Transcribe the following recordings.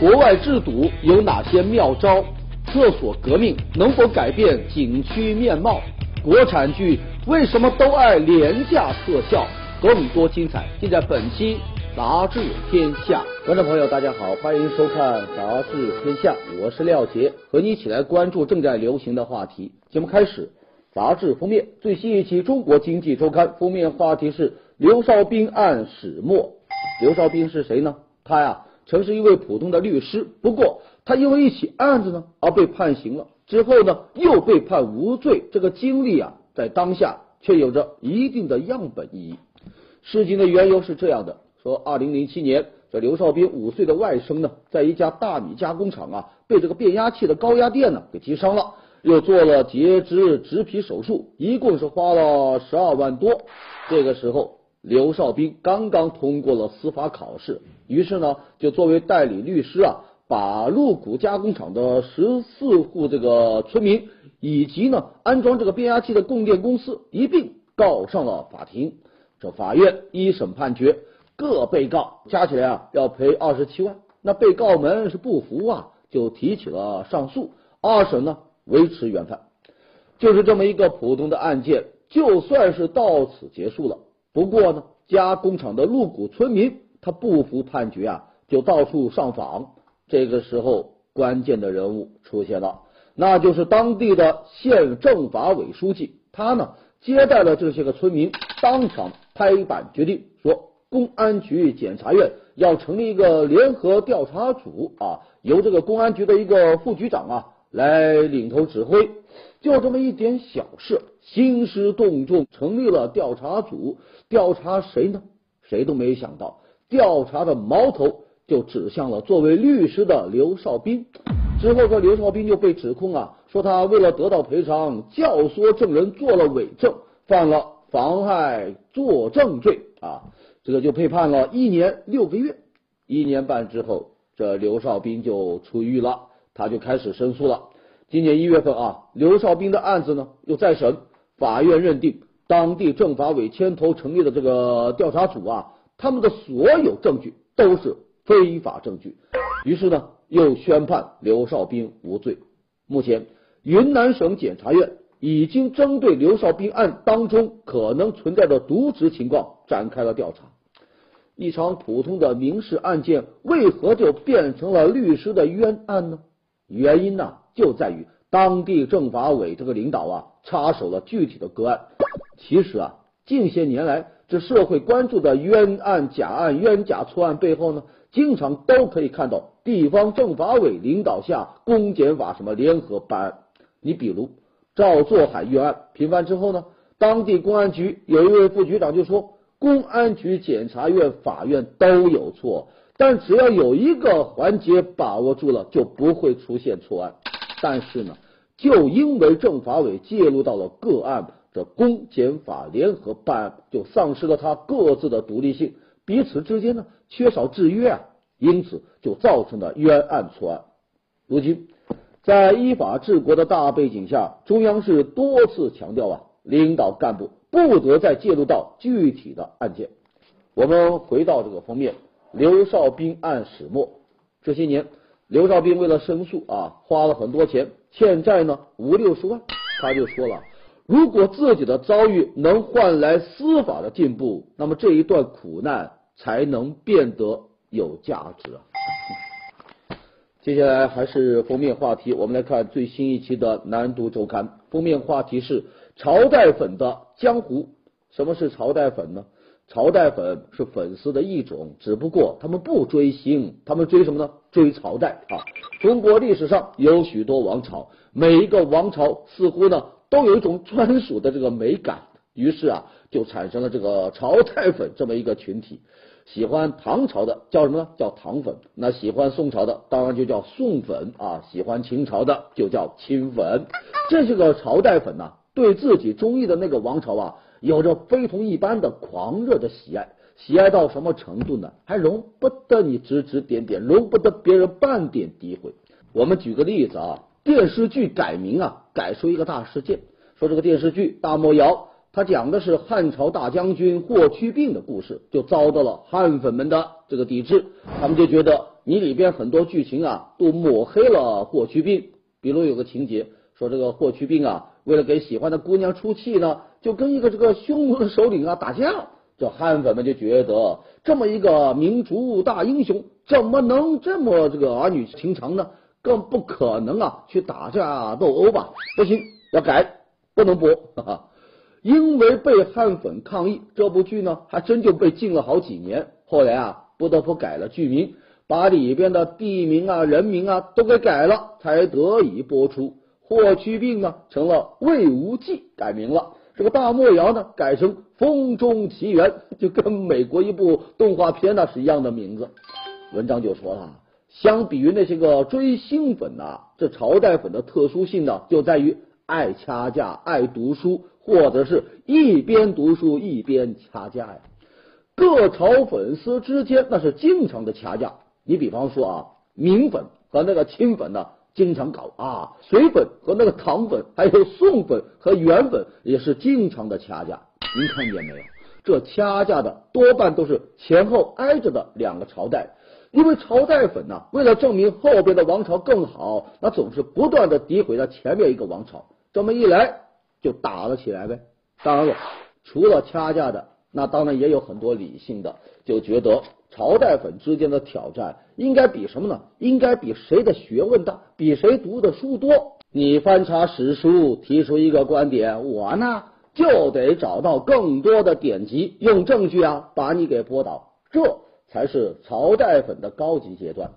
国外制毒有哪些妙招？厕所革命能否改变景区面貌？国产剧为什么都爱廉价特效？更多精彩尽在本期《杂志天下》。观众朋友，大家好，欢迎收看《杂志天下》，我是廖杰，和你一起来关注正在流行的话题。节目开始，杂志封面最新一期《中国经济周刊》封面话题是刘少斌案始末。刘少斌是谁呢？他呀。曾是一位普通的律师，不过他因为一起案子呢而被判刑了，之后呢又被判无罪。这个经历啊，在当下却有着一定的样本意义。事情的缘由是这样的：说，二零零七年，这刘少斌五岁的外甥呢，在一家大米加工厂啊，被这个变压器的高压电呢给击伤了，又做了截肢植皮手术，一共是花了十二万多。这个时候。刘少斌刚刚通过了司法考试，于是呢，就作为代理律师啊，把鹿谷加工厂的十四户这个村民以及呢安装这个变压器的供电公司一并告上了法庭。这法院一审判决，各被告加起来啊要赔二十七万。那被告们是不服啊，就提起了上诉。二审呢维持原判，就是这么一个普通的案件，就算是到此结束了。不过呢，加工厂的鹿谷村民他不服判决啊，就到处上访。这个时候，关键的人物出现了，那就是当地的县政法委书记。他呢接待了这些个村民，当场拍板决定说，公安局、检察院要成立一个联合调查组啊，由这个公安局的一个副局长啊来领头指挥。就这么一点小事，兴师动众成立了调查组，调查谁呢？谁都没想到，调查的矛头就指向了作为律师的刘少斌。之后，这刘少斌就被指控啊，说他为了得到赔偿，教唆证人做了伪证，犯了妨害作证罪啊。这个就被判了一年六个月。一年半之后，这刘少斌就出狱了，他就开始申诉了。今年一月份啊，刘少斌的案子呢又再审，法院认定当地政法委牵头成立的这个调查组啊，他们的所有证据都是非法证据，于是呢又宣判刘少斌无罪。目前，云南省检察院已经针对刘少斌案当中可能存在的渎职情况展开了调查。一场普通的民事案件为何就变成了律师的冤案呢？原因呢？就在于当地政法委这个领导啊，插手了具体的个案。其实啊，近些年来这社会关注的冤案、假案、冤假错案背后呢，经常都可以看到地方政法委领导下公检法什么联合办案。你比如赵作海冤案平反之后呢，当地公安局有一位副局长就说，公安局、检察院、法院都有错，但只要有一个环节把握住了，就不会出现错案。但是呢，就因为政法委介入到了个案，这公检法联合办案就丧失了它各自的独立性，彼此之间呢缺少制约啊，因此就造成了冤案错案。如今，在依法治国的大背景下，中央是多次强调啊，领导干部不得再介入到具体的案件。我们回到这个封面，刘少斌案始末，这些年。刘少斌为了申诉啊，花了很多钱，欠债呢五六十万。他就说了，如果自己的遭遇能换来司法的进步，那么这一段苦难才能变得有价值啊。接下来还是封面话题，我们来看最新一期的《南都周刊》，封面话题是朝代粉的江湖。什么是朝代粉呢？朝代粉是粉丝的一种，只不过他们不追星，他们追什么呢？追朝代啊！中国历史上有许多王朝，每一个王朝似乎呢都有一种专属的这个美感，于是啊就产生了这个朝代粉这么一个群体。喜欢唐朝的叫什么呢？叫唐粉。那喜欢宋朝的当然就叫宋粉啊。喜欢清朝的就叫清粉。这些个朝代粉呢，对自己中意的那个王朝啊。有着非同一般的狂热的喜爱，喜爱到什么程度呢？还容不得你指指点点，容不得别人半点诋毁。我们举个例子啊，电视剧改名啊，改出一个大事件，说这个电视剧《大漠谣》，它讲的是汉朝大将军霍去病的故事，就遭到了汉粉们的这个抵制，他们就觉得。你里边很多剧情啊都抹黑了霍去病，比如有个情节说这个霍去病啊，为了给喜欢的姑娘出气呢，就跟一个这个匈奴的首领啊打架。这汉粉们就觉得这么一个民族大英雄，怎么能这么这个儿女情长呢？更不可能啊去打架斗殴吧？不行，要改，不能播。哈哈。因为被汉粉抗议，这部剧呢还真就被禁了好几年。后来啊，不得不改了剧名，把里边的地名啊、人名啊都给改了，才得以播出。霍去病呢成了魏无忌改名了，这个大漠谣呢改成风中奇缘，就跟美国一部动画片呢是一样的名字。文章就说了，相比于那些个追星粉呐，这朝代粉的特殊性呢就在于爱掐架、爱读书。或者是一边读书一边掐架呀，各朝粉丝之间那是经常的掐架。你比方说啊，明粉和那个清粉呢，经常搞啊；隋粉和那个唐粉，还有宋粉和元粉也是经常的掐架。您看见没有？这掐架的多半都是前后挨着的两个朝代，因为朝代粉呢，为了证明后边的王朝更好，那总是不断的诋毁了前面一个王朝。这么一来。就打了起来呗。当然了，除了掐架的，那当然也有很多理性的，就觉得朝代粉之间的挑战应该比什么呢？应该比谁的学问大，比谁读的书多。你翻查史书，提出一个观点，我呢就得找到更多的典籍，用证据啊把你给驳倒。这才是朝代粉的高级阶段。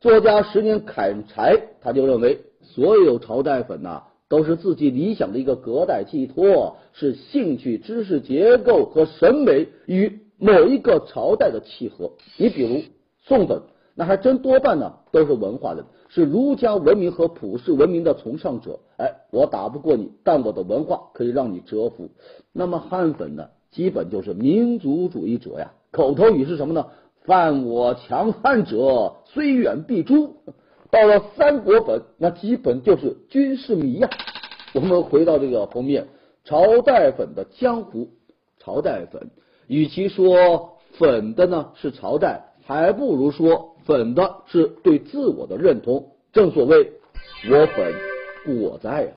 作家十年砍柴，他就认为所有朝代粉呐。都是自己理想的一个隔代寄托，是兴趣、知识结构和审美与某一个朝代的契合。你比如宋粉，那还真多半呢都是文化人，是儒家文明和普世文明的崇尚者。哎，我打不过你，但我的文化可以让你折服。那么汉粉呢，基本就是民族主义者呀，口头语是什么呢？犯我强汉者，虽远必诛。到了三国本，那基本就是军事迷呀。我们回到这个封面，朝代粉的江湖，朝代粉，与其说粉的呢是朝代，还不如说粉的是对自我的认同。正所谓我粉我在呀。